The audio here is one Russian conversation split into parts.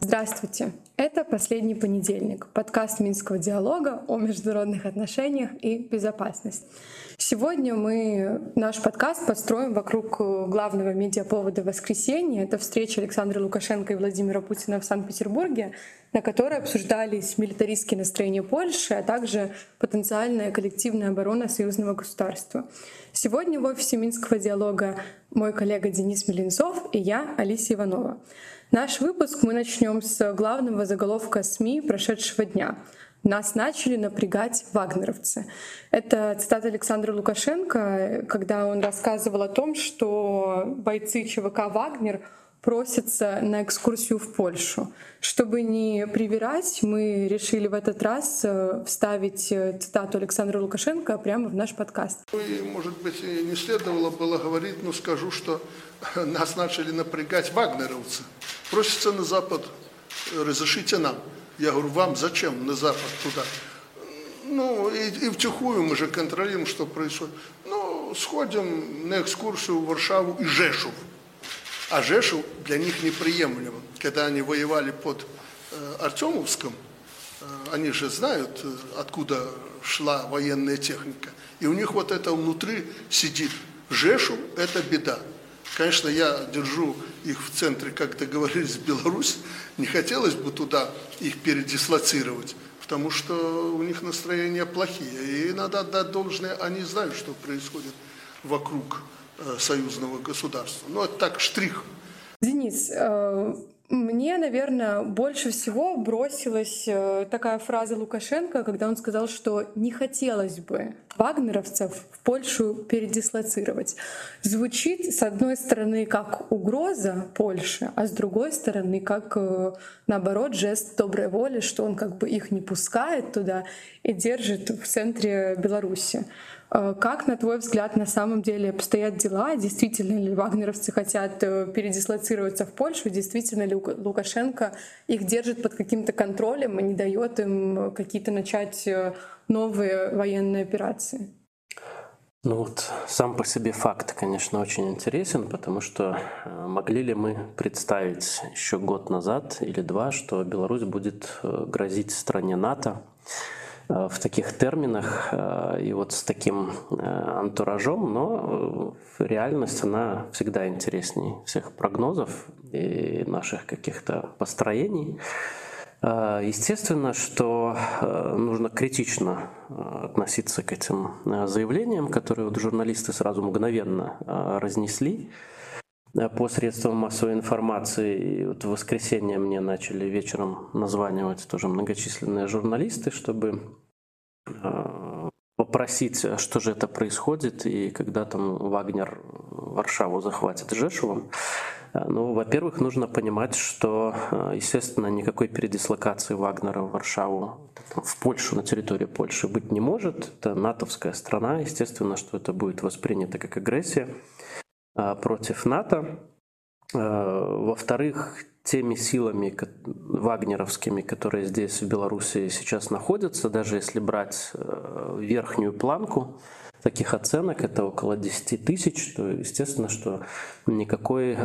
Здравствуйте! Это «Последний понедельник» — подкаст Минского диалога о международных отношениях и безопасности. Сегодня мы наш подкаст построим вокруг главного медиаповода воскресенья. Это встреча Александра Лукашенко и Владимира Путина в Санкт-Петербурге, на которой обсуждались милитаристские настроения Польши, а также потенциальная коллективная оборона союзного государства. Сегодня в офисе Минского диалога мой коллега Денис Милинцов и я, Алисия Иванова. Наш выпуск мы начнем с главного заголовка СМИ прошедшего дня. Нас начали напрягать вагнеровцы. Это цитата Александра Лукашенко, когда он рассказывал о том, что бойцы ЧВК «Вагнер» просятся на экскурсию в Польшу. Чтобы не привирать, мы решили в этот раз э, вставить э, цитату Александра Лукашенко прямо в наш подкаст. Может быть, не следовало было говорить, но скажу, что нас начали напрягать вагнеровцы. Просятся на Запад, разрешите нам. Я говорю, вам зачем на Запад туда? Ну, и, и втихую мы же контролируем, что происходит. Ну, сходим на экскурсию в Варшаву и Жешув. А Жешув для них неприемлемо. Когда они воевали под э, Артемовском, э, они же знают, э, откуда шла военная техника. И у них вот это внутри сидит. Жешув – это беда. Конечно, я держу их в центре, как договорились, Беларусь. Не хотелось бы туда их передислоцировать, потому что у них настроения плохие. И надо отдать должное, они знают, что происходит вокруг союзного государства. Ну, это так, штрих. Денис, э, мне, наверное, больше всего бросилась э, такая фраза Лукашенко, когда он сказал, что не хотелось бы вагнеровцев в Польшу передислоцировать. Звучит, с одной стороны, как угроза Польши, а с другой стороны, как, наоборот, жест доброй воли, что он как бы их не пускает туда и держит в центре Беларуси. Э, как, на твой взгляд, на самом деле обстоят дела? Действительно ли вагнеровцы хотят э, передислоцироваться в Польшу? Действительно ли Лукашенко их держит под каким-то контролем и не дает им какие-то начать э, новые военные операции? Ну вот сам по себе факт, конечно, очень интересен, потому что могли ли мы представить еще год назад или два, что Беларусь будет грозить стране НАТО? Э, в таких терминах э, и вот с таким э, антуражом, но реальность, она всегда интереснее всех прогнозов и наших каких-то построений. Естественно, что нужно критично относиться к этим заявлениям, которые вот журналисты сразу мгновенно разнесли по средствам массовой информации. И вот в воскресенье мне начали вечером названивать тоже многочисленные журналисты, чтобы попросить, что же это происходит, и когда там Вагнер Варшаву захватит Жешевым. А, ну, во-первых, нужно понимать, что, а, естественно, никакой передислокации Вагнера в Варшаву, в Польшу, на территории Польши быть не может. Это натовская страна, естественно, что это будет воспринято как агрессия. А, против НАТО. Во-вторых, теми силами вагнеровскими, которые здесь, в Беларуси, сейчас находятся, даже если брать верхнюю планку таких оценок, это около 10 тысяч, то естественно, что никакой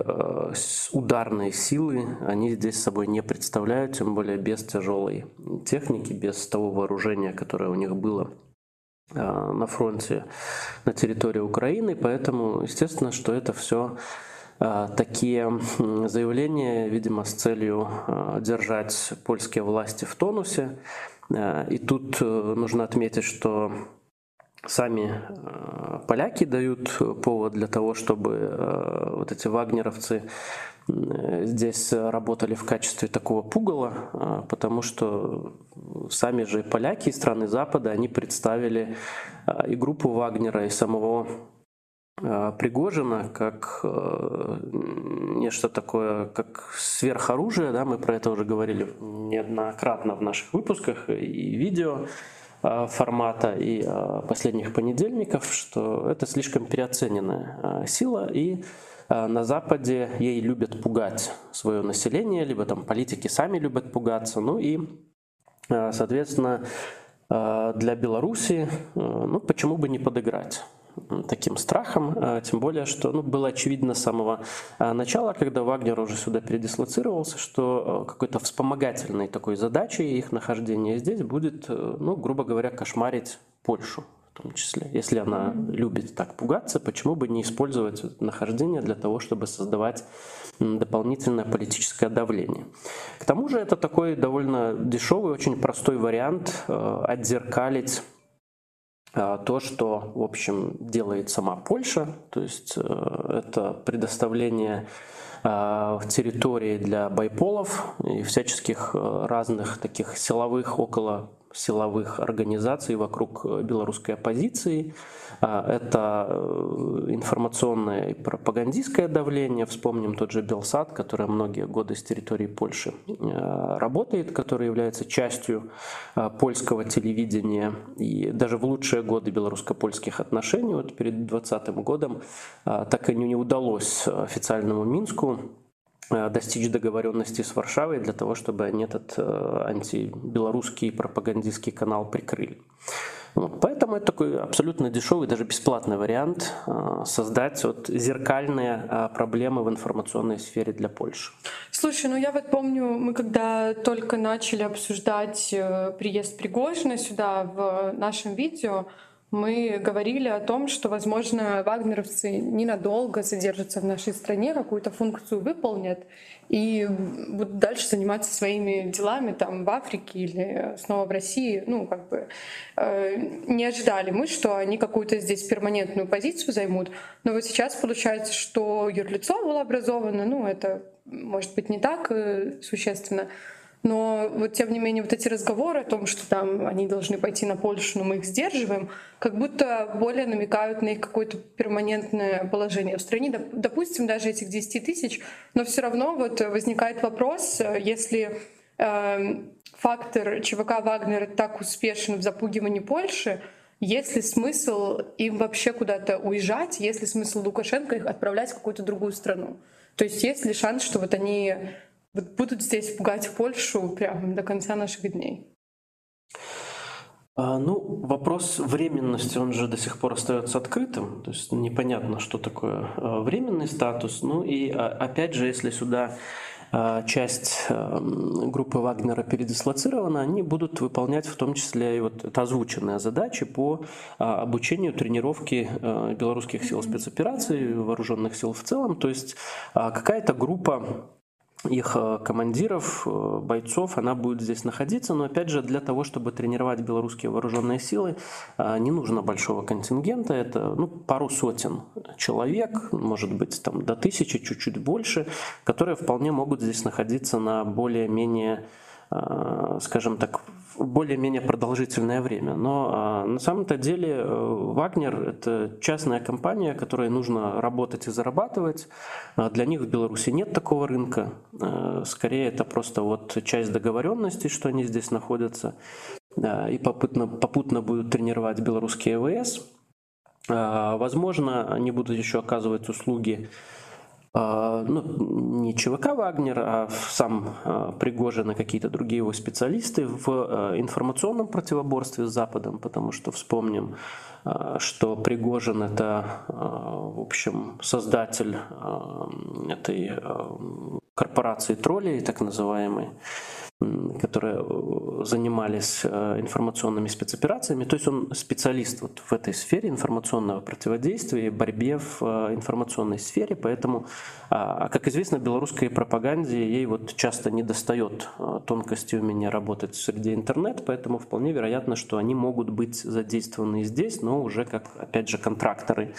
ударной силы они здесь собой не представляют, тем более без тяжелой техники, без того вооружения, которое у них было Э, на фронте на территории Украины, поэтому естественно, что это все э, такие заявления, видимо, с целью э, держать польские власти в тонусе. И тут нужно отметить, что сами поляки дают повод для того, чтобы вот эти вагнеровцы здесь работали в качестве такого пугала, потому что сами же поляки из страны Запада, они представили и группу Вагнера, и самого Пригожина как нечто такое, как сверхоружие, да, мы про это уже говорили неоднократно в наших выпусках и видео формата и последних понедельников, что это слишком переоцененная сила и Э, на Западе ей любят пугать свое население, либо там политики сами любят пугаться. Ну и, э, соответственно, для Беларуси, ну, почему бы не подыграть? Таким страхом, тем более, что ну, было очевидно с самого начала, когда Вагнер уже сюда передислоцировался, что какой-то вспомогательной такой задачей их нахождения здесь будет, ну, грубо говоря, кошмарить Польшу в том числе. Если она любит так пугаться, почему бы не использовать нахождение для того, чтобы создавать дополнительное политическое давление. К тому же это такой довольно дешевый, очень простой вариант э, отзеркалить э, то, что, в общем, делает сама Польша, то есть э, это предоставление территории для байполов и всяческих разных таких силовых около силовых организаций вокруг э, белорусской оппозиции. А, это э, информационное и пропагандистское давление. Вспомним тот же Белсад, который многие годы с территории Польши э, работает, который является частью польского телевидения. И даже в лучшие годы белорусско-польских отношений, вот перед 2020 годом, так и не удалось официальному Минску достичь договоренности с Варшавой для того, чтобы они этот э, антибелорусский пропагандистский канал прикрыли. Вот, поэтому это такой абсолютно дешевый, даже бесплатный вариант э, создать вот зеркальные проблемы в информационной сфере для Польши. Слушай, ну я вот помню, мы когда только начали обсуждать приезд Пригожина сюда в нашем видео, мы говорили о том, что, возможно, вагнеровцы ненадолго задержатся в нашей стране, какую-то функцию выполнят и будут дальше заниматься своими делами там в Африке или снова в России. Ну, как бы э, не ожидали мы, что они какую-то здесь перманентную позицию займут. Но вот сейчас получается, что юрлицо было образовано, ну, это может быть не так э, существенно, но вот тем не менее вот эти разговоры о том, что там они должны пойти на Польшу, но мы их сдерживаем, как будто более намекают на их какое-то перманентное положение в стране. Допустим, даже этих 10 тысяч, но все равно вот возникает вопрос, если э, фактор ЧВК Вагнер так успешен в запугивании Польши, есть ли смысл им вообще куда-то уезжать, есть ли смысл Лукашенко их отправлять в какую-то другую страну? То есть есть ли шанс, что вот они вот будут здесь пугать Польшу прямо до конца наших дней? А, ну, вопрос временности, он же до сих пор остается открытым. То есть непонятно, что такое а, временный статус. Ну и а, опять же, если сюда часть группы Вагнера передислоцирована, они будут выполнять в том числе и вот озвученные задачи по обучению, тренировке белорусских сил спецопераций, вооруженных сил в целом. То есть какая-то группа их э, командиров, э, бойцов, она будет здесь находиться. Но опять же, для того, чтобы тренировать белорусские вооруженные силы, э, не нужно большого контингента. Это ну, пару сотен человек, может быть, там, до тысячи, чуть-чуть больше, которые вполне могут здесь находиться на более-менее скажем так, более-менее продолжительное время. Но а, на самом-то деле э, Вагнер – это частная компания, которой нужно работать и зарабатывать. А для них в Беларуси нет такого рынка. А, скорее, это просто вот часть договоренности, что они здесь находятся. И попутно, попутно будут тренировать белорусские ВС. Возможно, они будут еще оказывать услуги ну, не ЧВК Вагнер, а сам а, Пригожин и какие-то другие его специалисты в а, информационном противоборстве с Западом, потому что вспомним, что Пригожин это, в общем, создатель этой корпорации троллей, так называемой, которые э, занимались э, информационными спецоперациями. То есть он специалист вот в этой сфере информационного противодействия, борьбе в э, информационной сфере. Поэтому, а, а как известно, белорусской пропаганде ей вот часто не достает тонкости умения работать в среде интернет, поэтому вполне вероятно, что они могут быть задействованы здесь, но уже как, опять же, контракторы,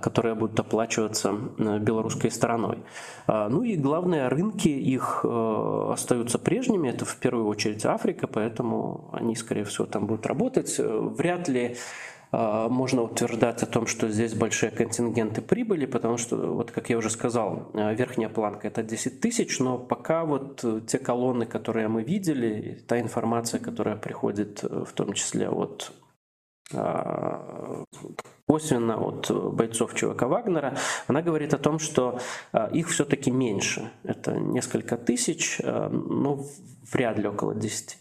которые будут оплачиваться белорусской стороной. Ну и главное, рынки их остаются прежними, это в первую очередь Африка, поэтому они, скорее всего, там будут работать. Вряд ли а, можно утверждать о том, что здесь большие контингенты прибыли, потому что, вот как я уже сказал, а, верхняя планка это 10 тысяч, но пока вот те колонны, которые мы видели, та информация, которая приходит в том числе от косвенно от бойцов ЧВК Вагнера, она говорит о том, что их все-таки меньше. Это несколько тысяч, но вряд ли около 10.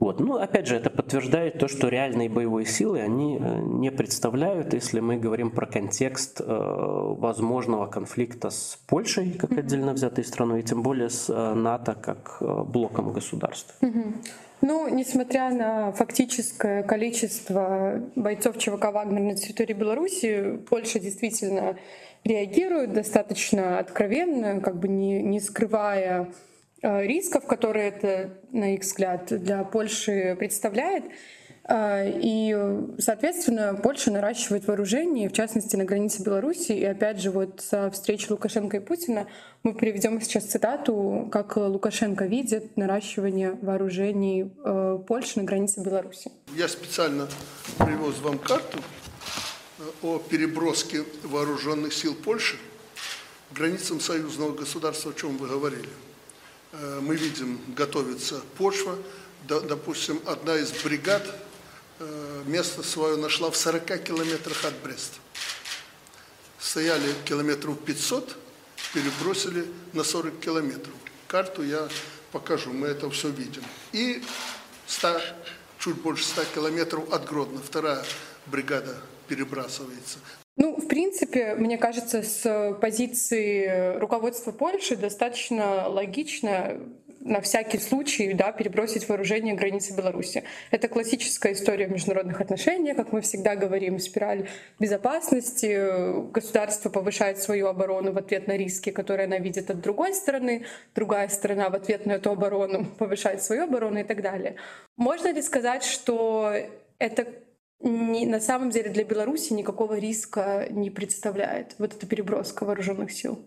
Вот. Ну, опять же, это подтверждает то, что реальные боевые силы они э, не представляют, если мы говорим про контекст э, возможного конфликта с Польшей, как отдельно взятой страной, и тем более с э, НАТО как э, блоком государств. Ну, несмотря на фактическое количество бойцов ЧВК «Вагнер» на территории Беларуси, Польша действительно реагирует достаточно откровенно, как бы не, не скрывая Э, рисков, которые это, на их взгляд, для Польши представляет. Э, и, соответственно, Польша наращивает вооружение, в частности, на границе Беларуси. И опять же, вот со встречи Лукашенко и Путина мы приведем сейчас цитату, как Лукашенко видит наращивание вооружений э, Польши на границе Беларуси. Я специально привез вам карту о переброске вооруженных сил Польши к границам союзного государства, о чем вы говорили. Э, мы видим, готовится почва. Допустим, одна из бригад э, место свое нашла в 40 километрах от Бреста. Стояли километров 500, перебросили на 40 километров. Карту я покажу, мы это все видим. И 100, чуть больше 100 километров от Гродно, вторая бригада перебрасывается. Ну, в принципе, мне кажется, с позиции руководства Польши достаточно логично на всякий случай да, перебросить вооружение границы Беларуси. Это классическая история в международных отношениях, как мы всегда говорим, спираль безопасности. Государство повышает свою оборону в ответ на риски, которые она видит от другой стороны, другая сторона в ответ на эту оборону повышает свою оборону и так далее. Можно ли сказать, что это не, на самом деле для Беларуси никакого риска не представляет вот эта переброска вооруженных сил?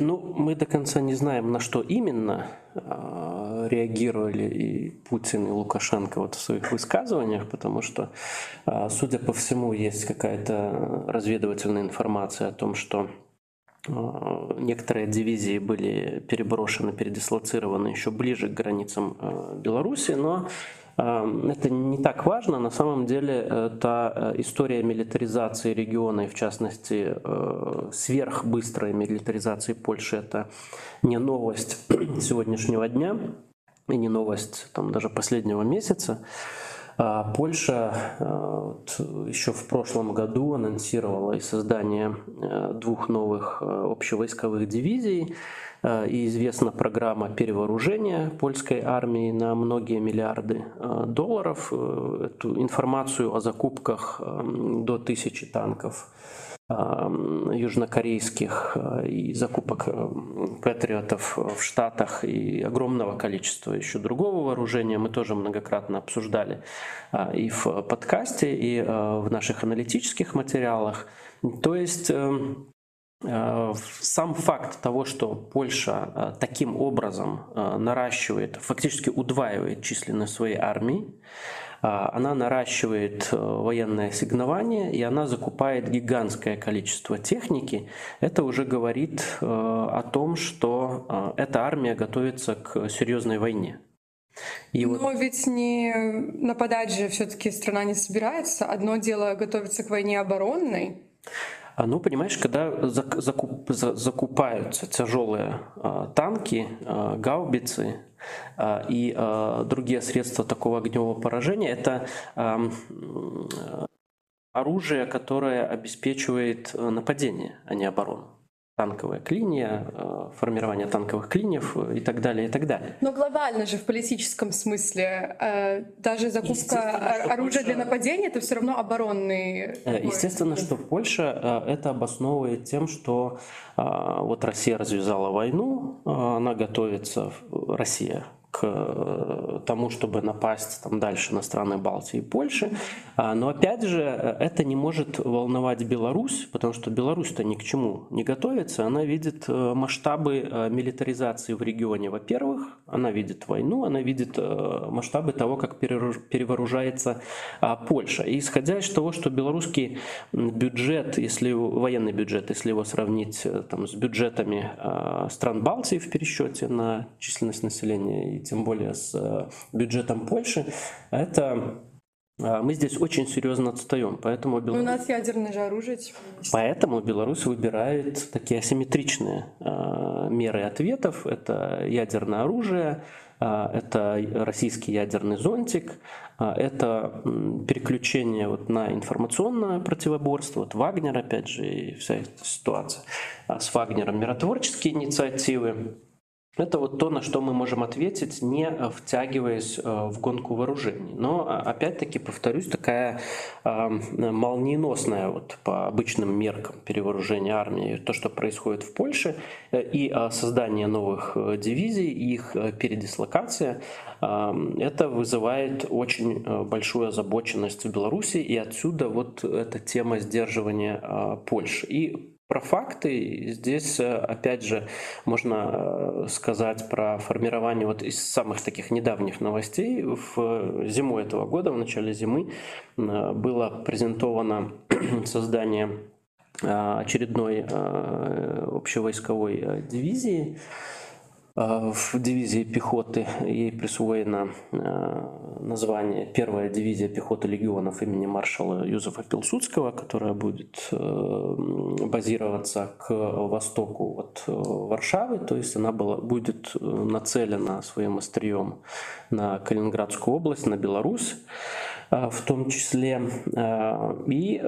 Ну, мы до конца не знаем, на что именно э, реагировали и Путин, и Лукашенко вот в своих высказываниях, потому что, э, судя по всему, есть какая-то разведывательная информация о том, что некоторые дивизии были переброшены, передислоцированы еще ближе к границам Беларуси, но это не так важно. На самом деле это э, история милитаризации региона и, в частности, э, сверхбыстрой милитаризации Польши. Это не новость сегодняшнего дня и не новость там, даже последнего месяца. А Польша э, еще в прошлом году анонсировала и создание двух новых общевойсковых дивизий. Э, и известна программа перевооружения польской армии на многие миллиарды э, долларов. Э, эту информацию о закупках до тысячи танков южнокорейских и закупок патриотов в Штатах и огромного количества еще другого вооружения мы тоже многократно обсуждали и в подкасте, и в наших аналитических материалах. То есть Э, сам факт того, что Польша э, таким образом э, наращивает, фактически удваивает численность своей армии, она наращивает военное ассигнование и она закупает гигантское количество техники, это уже говорит о том, что эта армия готовится к серьезной войне. И Но вот... ведь не нападать же все-таки страна не собирается. Одно дело готовиться к войне оборонной, а, ну, понимаешь, когда закуп, закупаются тяжелые а, танки, а, гаубицы и другие средства такого огневого поражения, это оружие, которое обеспечивает нападение, а не оборону танковая клиния, э, формирование танковых клиньев и так далее, и так далее. Но глобально же в политическом смысле э, даже закупка оружия Польша... для нападения это все равно оборонный. Э, естественно, что Польша это обосновывает тем, что вот Россия развязала войну, она готовится, Россия к э, тому, чтобы напасть там, дальше на страны Балтии и Польши. А, но опять же, это не может волновать Беларусь, потому что Беларусь-то ни к чему не готовится. Она видит э, масштабы э, милитаризации в регионе, во-первых. Она видит войну, она видит масштабы того, как перевооружается а, Польша. И исходя из того, что белорусский бюджет, если военный бюджет, если его сравнить там, с бюджетами стран Балтии в пересчете на численность населения и тем более с э, бюджетом Польши, это а, мы здесь очень серьезно отстаем, поэтому Беларусь... У нас ядерное же оружие. Поэтому Беларусь выбирает такие асимметричные э, меры ответов. Это ядерное оружие, э, это российский ядерный зонтик, э, это переключение вот на информационное противоборство, вот Вагнер, опять же, и вся эта ситуация. А с Вагнером миротворческие инициативы, это вот то, на что мы можем ответить, не втягиваясь э, в гонку вооружений. Но, а, опять-таки, повторюсь, такая э, молниеносная вот по обычным меркам перевооружения армии, то, что происходит в Польше, э, и создание новых дивизий, их передислокация, это вызывает очень большую озабоченность в Беларуси, и отсюда вот эта тема сдерживания Польши. И про факты здесь, э, опять же, можно э, сказать про формирование вот из самых таких недавних новостей. В зиму этого года, в начале зимы, э, было презентовано создание очередной общевойсковой дивизии в дивизии пехоты ей присвоено а, название первая дивизия пехоты легионов имени маршала Юзефа Пилсудского, которая будет э, базироваться к востоку от э, Варшавы, то есть она была, будет э, нацелена своим острием на Калининградскую область, на Беларусь в том числе. И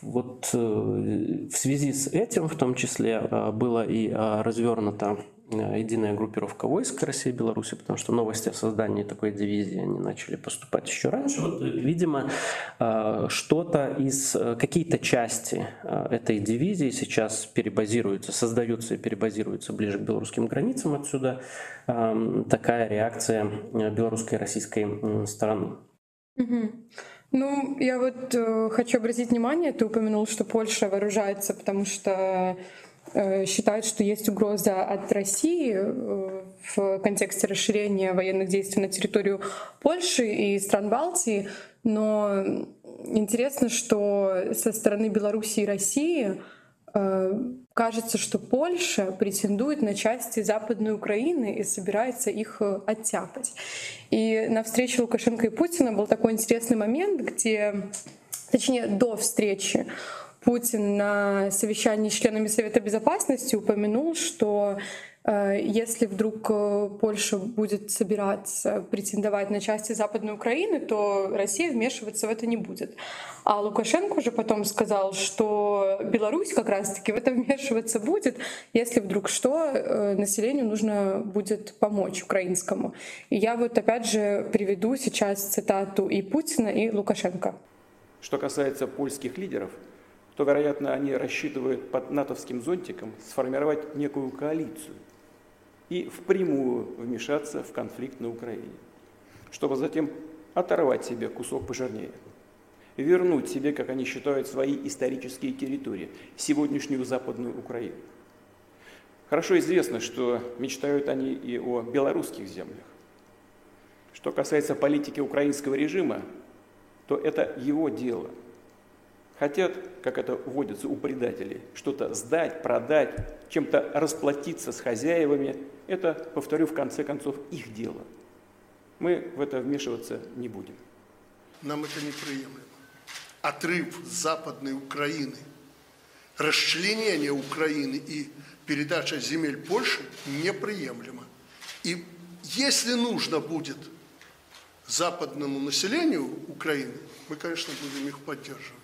вот в связи с этим в том числе было и развернуто единая группировка войск России и Беларуси, потому что новости о создании такой дивизии они начали поступать еще раньше. Вот, видимо, э, что-то из э, какие-то части этой дивизии сейчас перебазируются, создаются и перебазируются ближе к белорусским границам. Отсюда такая реакция белорусской и российской стороны. Угу. Ну, я вот э, хочу обратить внимание, ты упомянул, что Польша вооружается, потому что Э, считают, что есть угроза от России э, в контексте расширения военных действий на территорию Польши и стран Балтии, но интересно, что со стороны Беларуси и России э, кажется, что Польша претендует на части Западной Украины и собирается их оттяпать. И на встрече Лукашенко и Путина был такой интересный момент, где, точнее, до встречи Путин на совещании с членами Совета Безопасности упомянул, что э, если вдруг э, Польша будет собираться претендовать на части Западной Украины, то Россия вмешиваться в это не будет. А Лукашенко уже потом сказал, что Беларусь как раз-таки в это вмешиваться будет, если вдруг что, э, населению нужно будет помочь украинскому. И я вот опять же приведу сейчас цитату и Путина, и Лукашенко. Что касается польских лидеров, то, вероятно, они рассчитывают под натовским зонтиком сформировать некую коалицию и впрямую вмешаться в конфликт на Украине, чтобы затем оторвать себе кусок пожирнее, вернуть себе, как они считают, свои исторические территории, сегодняшнюю Западную Украину. Хорошо известно, что мечтают они и о белорусских землях. Что касается политики украинского режима, то это его дело – хотят, как это вводится у предателей, что-то сдать, продать, чем-то расплатиться с хозяевами, это, повторю, в конце концов их дело. Мы в это вмешиваться не будем. Нам это неприемлемо. Отрыв Западной Украины, расчленение Украины и передача земель Польши неприемлемо. И если нужно будет западному населению Украины, мы, конечно, будем их поддерживать.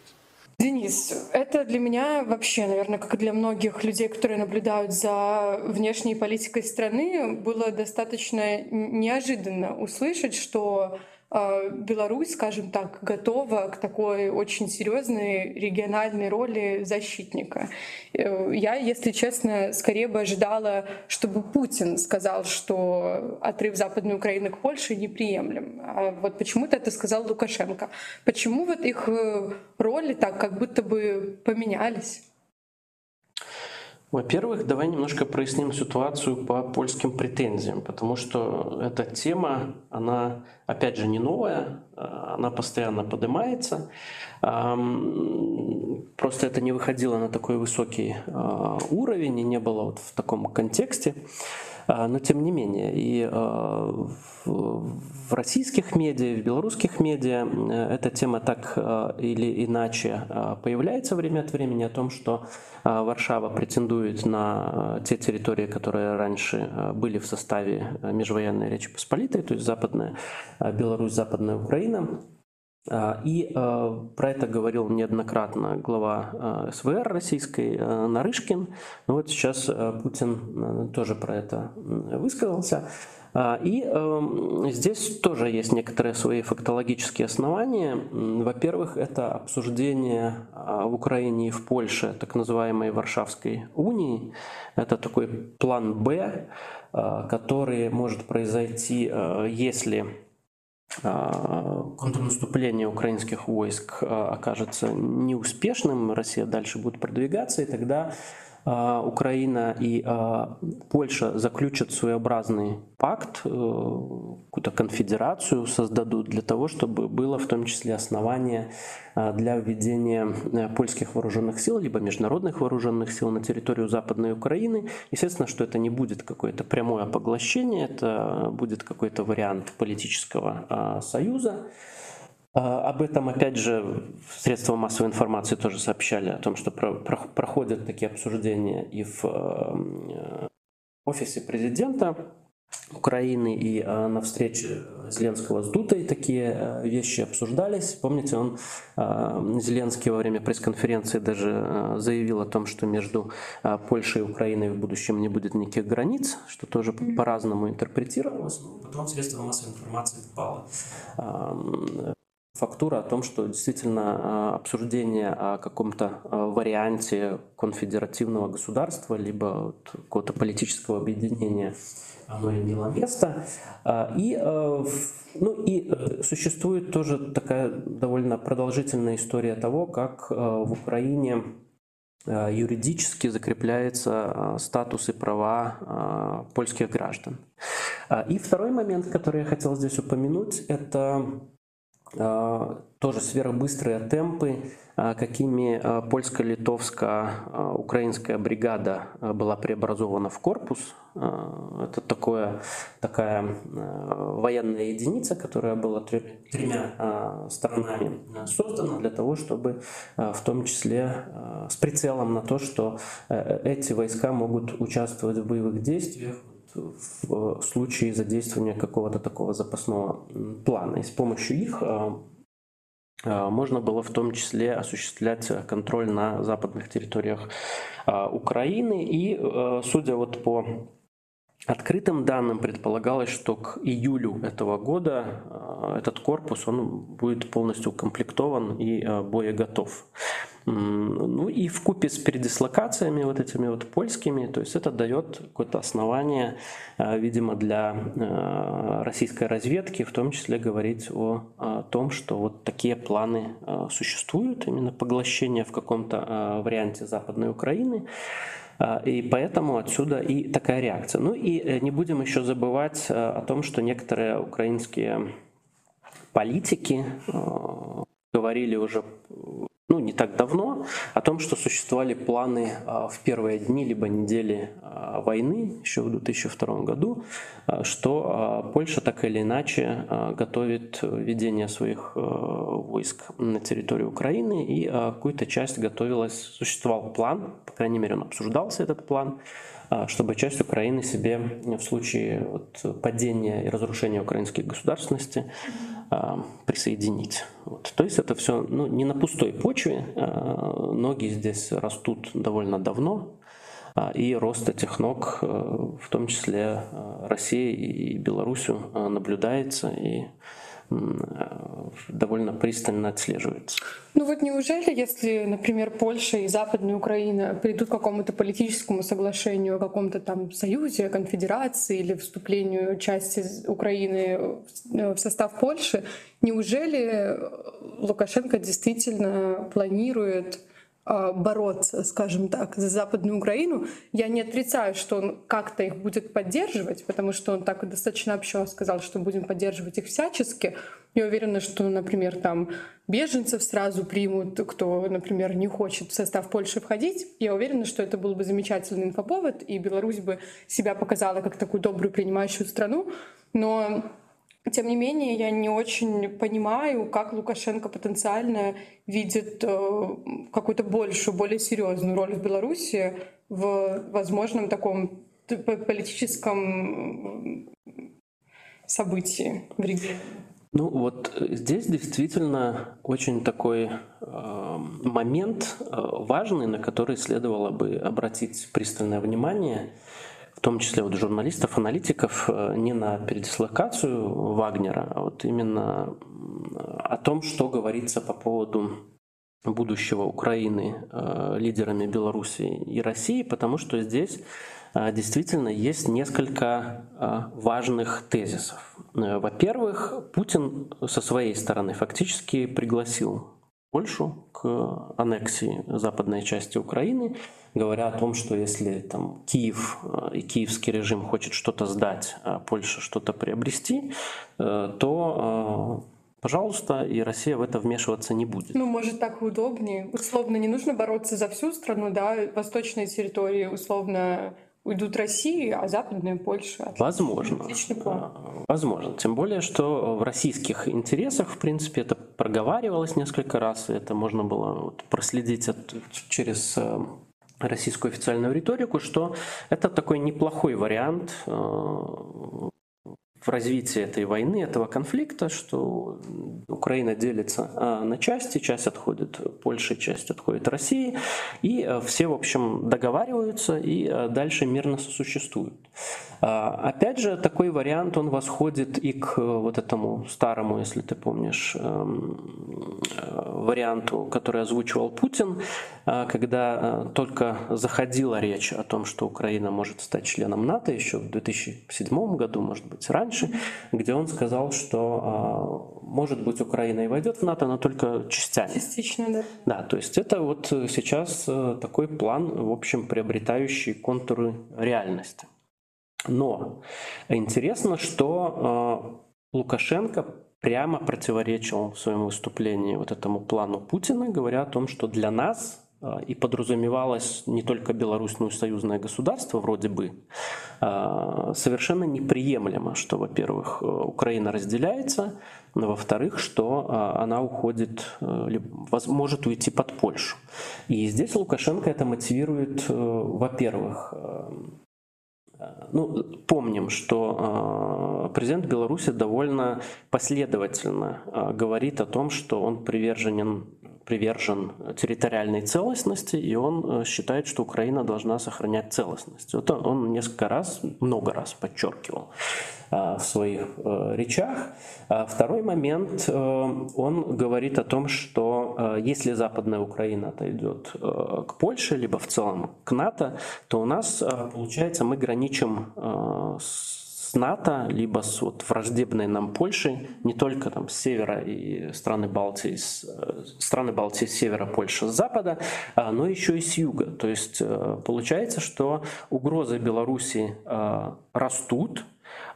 Денис, это для меня вообще, наверное, как и для многих людей, которые наблюдают за внешней политикой страны, было достаточно неожиданно услышать, что Беларусь, скажем так, готова к такой очень серьезной региональной роли защитника. Э, я, если честно, скорее бы ожидала, чтобы Путин сказал, что отрыв Западной Украины к Польше неприемлем. А вот почему-то это сказал Лукашенко. Почему вот их э, роли так как будто бы поменялись? Во-первых, давай немножко проясним ситуацию по польским претензиям, потому что эта тема, она, опять же, не новая, а, она постоянно поднимается. Просто это не выходило на такой высокий а, уровень и не было вот в таком контексте. Но тем не менее, и в российских медиа, в белорусских медиа эта тема так или иначе появляется время от времени о том, что Варшава претендует на те территории, которые раньше были в составе межвоенной Речи Посполитой, то есть Западная Беларусь, Западная Украина. А, и а, про это говорил неоднократно глава а, СВР российской Нарышкин. Ну вот сейчас Путин тоже про это высказался. И здесь тоже есть некоторые свои фактологические основания. Во-первых, это обсуждение в Украине и в Польше так называемой Варшавской унии. Это такой план «Б», который может произойти, если контрнаступление украинских войск а, окажется неуспешным, Россия дальше будет продвигаться, и тогда а, Украина и Польша заключат своеобразный пакт, э, какую-то конфедерацию создадут для того, чтобы было в том числе основание для введения э, польских вооруженных сил, либо международных вооруженных сил на территорию Западной Украины. Естественно, что это не будет какое-то прямое поглощение, это будет какой-то вариант политического союза. А, об этом, опять же, средства массовой информации тоже сообщали, о том, что проходят такие обсуждения и в э, офисе президента Украины, и э, на встрече Зеленского с Дутой такие э, вещи обсуждались. Помните, он, Зеленский во время пресс-конференции даже заявил о том, что между Польшей и Украиной в будущем не будет никаких границ, что тоже по-разному интерпретировалось. Потом средства массовой информации впало фактура о том, что действительно а, обсуждение о каком-то а, варианте конфедеративного государства, либо какого-то политического объединения, оно имело место. А, и, ну, и э, существует тоже такая довольно продолжительная история того, как в Украине юридически закрепляется статус и права польских граждан. И второй момент, который я хотел здесь упомянуть, это тоже сверхбыстрые темпы, а, какими а, польско-литовско-украинская бригада была преобразована в корпус. Это такое, такая военная единица, которая была тремя сторонами создана для того, чтобы в том числе с прицелом на то, что э, эти войска могут участвовать в боевых действиях в случае задействования какого-то такого запасного плана. И с помощью их а, а, можно было в том числе осуществлять контроль на западных территориях Украины. И судя вот по открытым данным предполагалось, что к июлю этого года этот корпус он будет полностью укомплектован и боеготов. Ну и в купе с передислокациями вот этими вот польскими, то есть это дает какое-то основание, э, видимо, для э, российской разведки, в том числе говорить о, том, что вот такие планы э, существуют, именно поглощение в каком-то варианте Западной Украины. И поэтому отсюда и такая реакция. Ну и не будем еще забывать о том, что некоторые украинские политики говорили уже ну, не так давно, о том, что существовали планы а, в первые дни либо недели а, войны, еще в 2002 году, а, что Польша так или иначе готовит введение своих войск на территорию Украины, и какую-то часть готовилась, существовал план, по крайней мере, он обсуждался, этот план, чтобы часть Украины себе в случае вот падения и разрушения украинской государственности присоединить. Вот. То есть это все ну, не на пустой почве. Ноги здесь растут довольно давно. И рост этих ног, в том числе России и Белоруссию, наблюдается. И Э, довольно пристально отслеживается. Ну вот неужели, если, например, Польша и Западная Украина придут к какому-то политическому соглашению о каком-то там союзе, конфедерации или вступлению части Украины в состав Польши, неужели Лукашенко действительно планирует бороться, скажем так, за Западную Украину. Я не отрицаю, что он как-то их будет поддерживать, потому что он так достаточно общо сказал, что будем поддерживать их всячески. Я уверена, что, например, там беженцев сразу примут, кто, например, не хочет в состав Польши входить. Я уверена, что это был бы замечательный инфоповод, и Беларусь бы себя показала как такую добрую принимающую страну. Но тем не менее, я не очень понимаю, как Лукашенко потенциально видит э, какую-то большую, более серьезную роль в Беларуси в возможном таком политическом событии в регионе. Ну вот э, здесь действительно очень такой э, момент э, важный, на который следовало бы обратить пристальное внимание, том числе вот журналистов, аналитиков, э, не на передислокацию Вагнера, а вот именно о том, что говорится по поводу будущего Украины э, лидерами Беларуси и России, потому что здесь а, действительно есть несколько важных тезисов. Э, во-первых, Путин со своей стороны фактически пригласил Польшу к аннексии западной части Украины, говоря о том, что если там, Киев э, и киевский режим хочет что-то сдать, а Польша что-то приобрести, э, то пожалуйста, и Россия в это вмешиваться не будет. Ну, может, так удобнее. Условно, не нужно бороться за всю страну, да, восточные территории, условно, уйдут России, а западная Польша. Возможно. Отличный план. Возможно. Тем более, что в российских интересах, в принципе, это проговаривалось несколько раз, и это можно было проследить от, через э, российскую официальную риторику, что это такой неплохой вариант э, в развитии этой войны, этого конфликта, что Украина делится а, на части, часть отходит Польше, часть отходит России, и а, все, в общем, договариваются и а, дальше мирно сосуществуют. Опять же, такой вариант, он восходит и к вот этому старому, если ты помнишь, эм, варианту, который озвучивал Путин, когда только заходила речь о том, что Украина может стать членом НАТО еще в 2007 году, может быть, раньше, раньше, где он сказал, что а, может быть Украина и войдет в НАТО, но только частями. Частично, да. Да, то есть это вот сейчас э, такой план, в общем, приобретающий контуры реальности. Но интересно, что э, Лукашенко прямо противоречил в своем выступлении вот этому плану Путина, говоря о том, что для нас а, и подразумевалось не только Беларусь, но и союзное государство вроде бы, а, совершенно неприемлемо, что, во-первых, э, Украина разделяется, но, во-вторых, что а, она уходит, э, может уйти под Польшу. И здесь Лукашенко это мотивирует, э, во-первых, ну, помним, что президент Беларуси довольно последовательно говорит о том, что он приверженен привержен территориальной целостности, и он э, считает, что Украина должна сохранять целостность. Это он несколько раз, много раз подчеркивал э, в своих э, речах. А второй момент, он говорит о том, что если Западная Украина отойдет к Польше, либо в целом к НАТО, то у нас, получается, мы граничим с НАТО, либо с вот враждебной нам Польшей, не только там с севера и страны Балтии, с, э, страны Балтии с севера, Польша с запада, а, но еще и с юга. То есть э, получается, что угрозы Беларуси э, растут,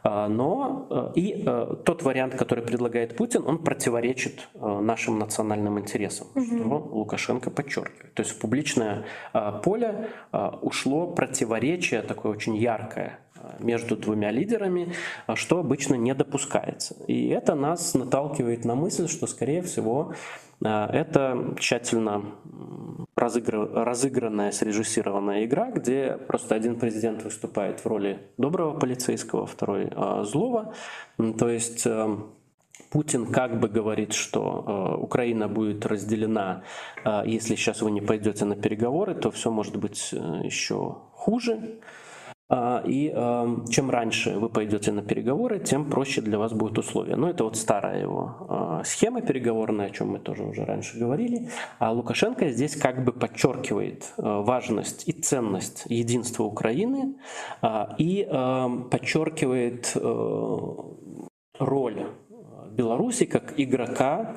но и тот вариант, который предлагает Путин, он противоречит нашим национальным интересам, угу. что Лукашенко подчеркивает. То есть в публичное поле ушло противоречие такое очень яркое между двумя лидерами, что обычно не допускается. И это нас наталкивает на мысль, что, скорее всего, э, это тщательно разыгранная, срежиссированная игра, где просто один президент выступает в роли доброго полицейского, второй э, злого. То есть э, Путин как бы говорит, что э, Украина будет разделена, э, если сейчас вы не пойдете на переговоры, то все может быть э, еще хуже. А, и чем раньше вы пойдете на переговоры, тем проще для вас будут условия. Но это вот старая его а, схема переговорная, о чем мы тоже уже раньше говорили. А Лукашенко здесь как бы подчеркивает а, важность и ценность единства Украины и подчеркивает роль Беларуси как игрока,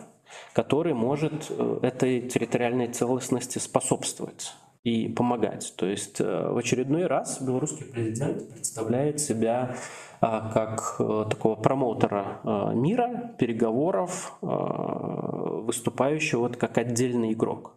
который может э, этой территориальной целостности способствовать. И помогать. То есть в очередной раз белорусский президент представляет себя как такого промоутера мира, переговоров, выступающего вот как отдельный игрок.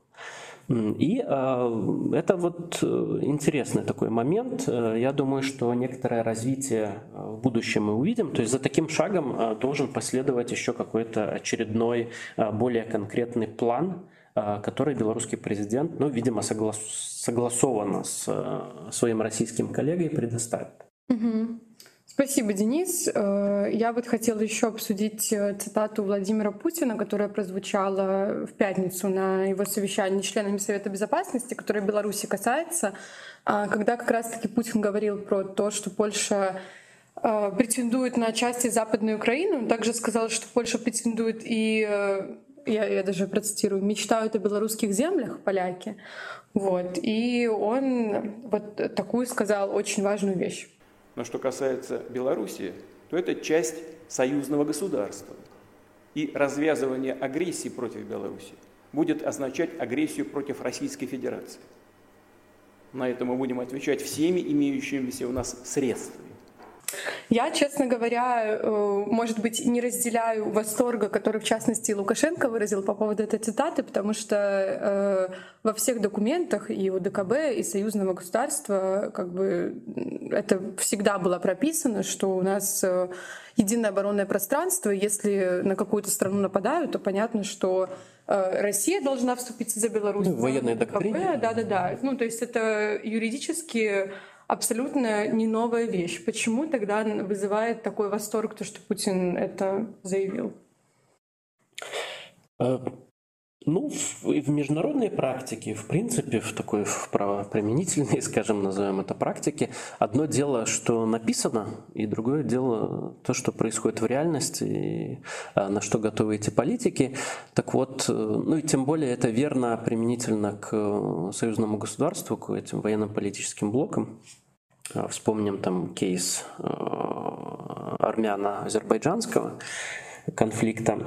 И э, это вот э, интересный такой момент. Э, я думаю, что некоторое развитие в будущем мы увидим. То есть за таким шагом должен последовать еще какой-то очередной, более конкретный план, который белорусский президент, ну, видимо, соглас согласованно с своим российским коллегой предоставит. Угу. Спасибо, Денис. Э, я вот хотела еще обсудить э, цитату Владимира Путина, которая прозвучала в пятницу на его совещании с членами Совета Безопасности, которая Беларуси касается, а, когда как раз-таки Путин говорил про то, что Польша э, претендует на части Западной Украины. Он также сказал, что Польша претендует и я, я даже процитирую, мечтают о белорусских землях поляки. Вот. И он вот такую сказал очень важную вещь. Но что касается Белоруссии, то это часть союзного государства. И развязывание агрессии против Беларуси будет означать агрессию против Российской Федерации. На это мы будем отвечать всеми имеющимися у нас средствами. Я, честно говоря, э, может быть, не разделяю восторга, который, в частности, Лукашенко выразил по поводу этой цитаты, потому что э, во всех документах и у ДКБ, и союзного государства как бы это всегда было прописано, что у нас э, единое оборонное пространство, если на какую-то страну нападают, то понятно, что Россия должна вступиться за Беларусь. Ну, военная доктрина. Да-да-да. Ну, то есть это юридически абсолютно не новая вещь. Почему тогда вызывает такой восторг то, что Путин это заявил? Э, ну, в, в международной практике, в принципе, в такой в правоприменительной, скажем, назовем это практике, одно дело, что написано, и другое дело то, что происходит в реальности, и а, на что готовы эти политики. Так вот, э, ну и тем более это верно применительно к э, союзному государству, к этим военно-политическим блокам. А, вспомним там кейс э, армяно-азербайджанского конфликта.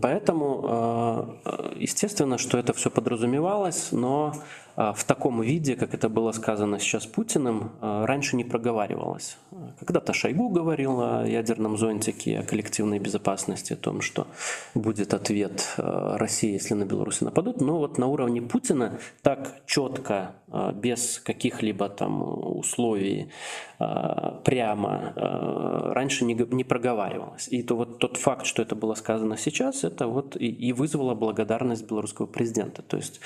Поэтому, естественно, что это все подразумевалось, но в таком виде, как это было сказано сейчас Путиным, а, раньше не проговаривалось. Когда-то Шойгу говорил о ядерном зонтике, о коллективной безопасности, о том, что будет ответ а, России, если на Беларусь нападут. Но вот на уровне Путина так четко, без каких-либо там условий, прямо раньше не, не проговаривалось. И то вот тот факт, что это было сказано сейчас, это вот и вызвало благодарность белорусского президента. То есть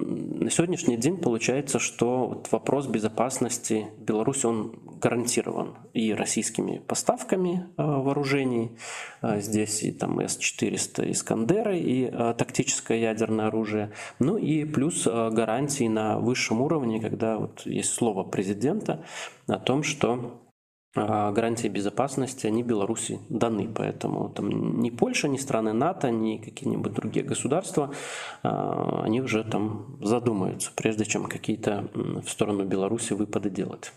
на сегодняшний день получается, что вот вопрос безопасности Беларуси, он гарантирован и российскими поставками э, вооружений, э, здесь и там С-400 Искандеры, и э, тактическое ядерное оружие, ну и плюс гарантии на высшем уровне, когда вот есть слово президента о том, что гарантии безопасности, они Беларуси даны. Поэтому там ни Польша, ни страны НАТО, ни какие-нибудь другие государства, а, они уже там задумаются, прежде чем какие-то в сторону Беларуси выпады делать.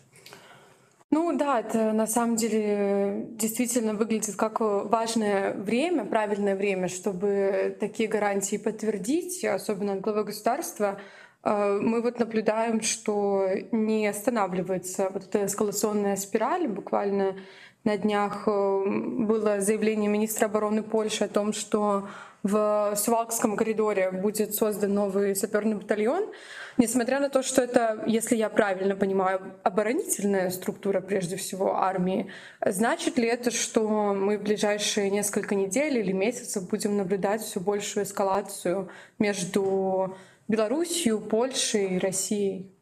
Ну да, это на самом деле действительно выглядит как важное время, правильное время, чтобы такие гарантии подтвердить, особенно от главы государства. Э, мы вот наблюдаем, что не останавливается вот эта эскалационная спираль. Буквально на днях э, было заявление министра обороны Польши о том, что в Сувалкском коридоре будет создан новый саперный батальон. Несмотря на то, что это, если я правильно понимаю, оборонительная структура прежде всего армии, значит ли это, что мы в ближайшие несколько недель или месяцев будем наблюдать все большую эскалацию между Белоруссию, Польшей и Россией?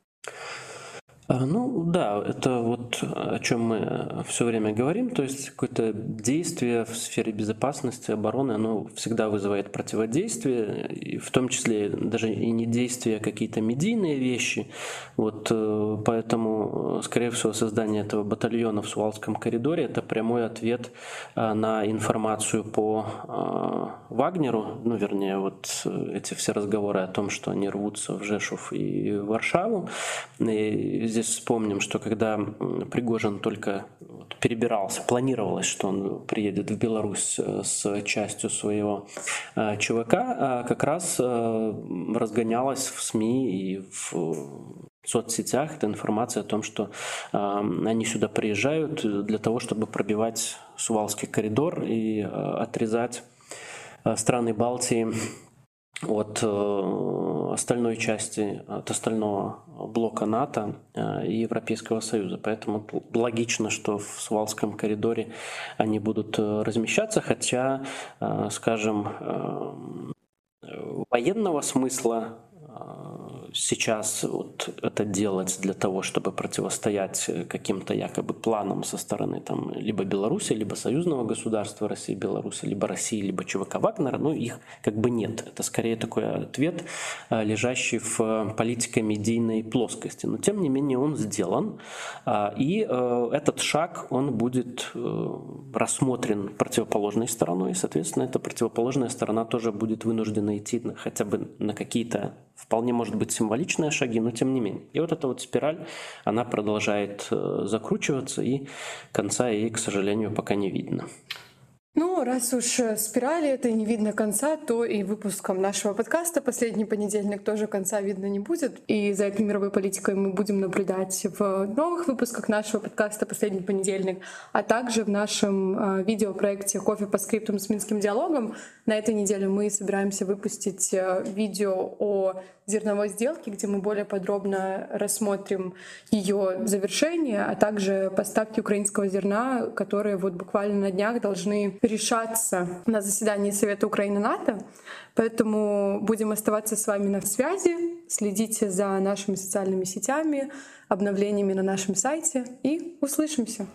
А, ну да, это вот о чем мы все время говорим, то есть какое-то действие в сфере безопасности, обороны, оно всегда вызывает противодействие, и в том числе даже и не действия, а какие-то медийные вещи. Вот э, поэтому, скорее всего, создание этого батальона в Суалском коридоре это прямой ответ э, на информацию по э, Вагнеру, ну вернее вот эти все разговоры о том, что они рвутся в Жешов и Варшаву. И здесь вспомним, что когда Пригожин только перебирался, планировалось, что он приедет в Беларусь с частью своего ЧВК, как раз разгонялась в СМИ и в соцсетях эта информация о том, что э, они сюда приезжают для того, чтобы пробивать Сувалский коридор и э, отрезать э, страны Балтии от э, остальной части, от остального блока НАТО э, и Европейского Союза. Поэтому логично, что в Сувалском коридоре они будут э, размещаться, хотя, скажем, э, военного смысла сейчас вот это делать для того, чтобы противостоять каким-то якобы планам со стороны там, либо Беларуси, либо союзного государства России, Беларуси, либо России, либо ЧВК Вагнера, ну их как бы нет. Это скорее такой ответ, э, лежащий в политико-медийной плоскости. Но тем не менее он сделан, а, и э, этот шаг, он будет э, рассмотрен противоположной стороной, и, соответственно, эта противоположная сторона тоже будет вынуждена идти хотя бы на какие-то вполне может быть символичные шаги, но тем не менее. И вот эта вот спираль, она продолжает э, закручиваться, и конца ей, к сожалению, пока не видно. Ну, раз уж э, спирали это не видно конца, то и выпуском нашего подкаста последний понедельник тоже конца видно не будет. И за этой мировой политикой мы будем наблюдать в новых выпусках нашего подкаста «Последний понедельник», а также в нашем э, видеопроекте «Кофе по скриптам с Минским диалогом». На этой неделе мы собираемся выпустить э, видео о зерновой сделки, где мы более подробно рассмотрим ее завершение, а также поставки украинского зерна, которые вот буквально на днях должны решаться на заседании Совета Украины-НАТО. Поэтому будем оставаться с вами на связи, следите за нашими социальными сетями, обновлениями на нашем сайте и услышимся.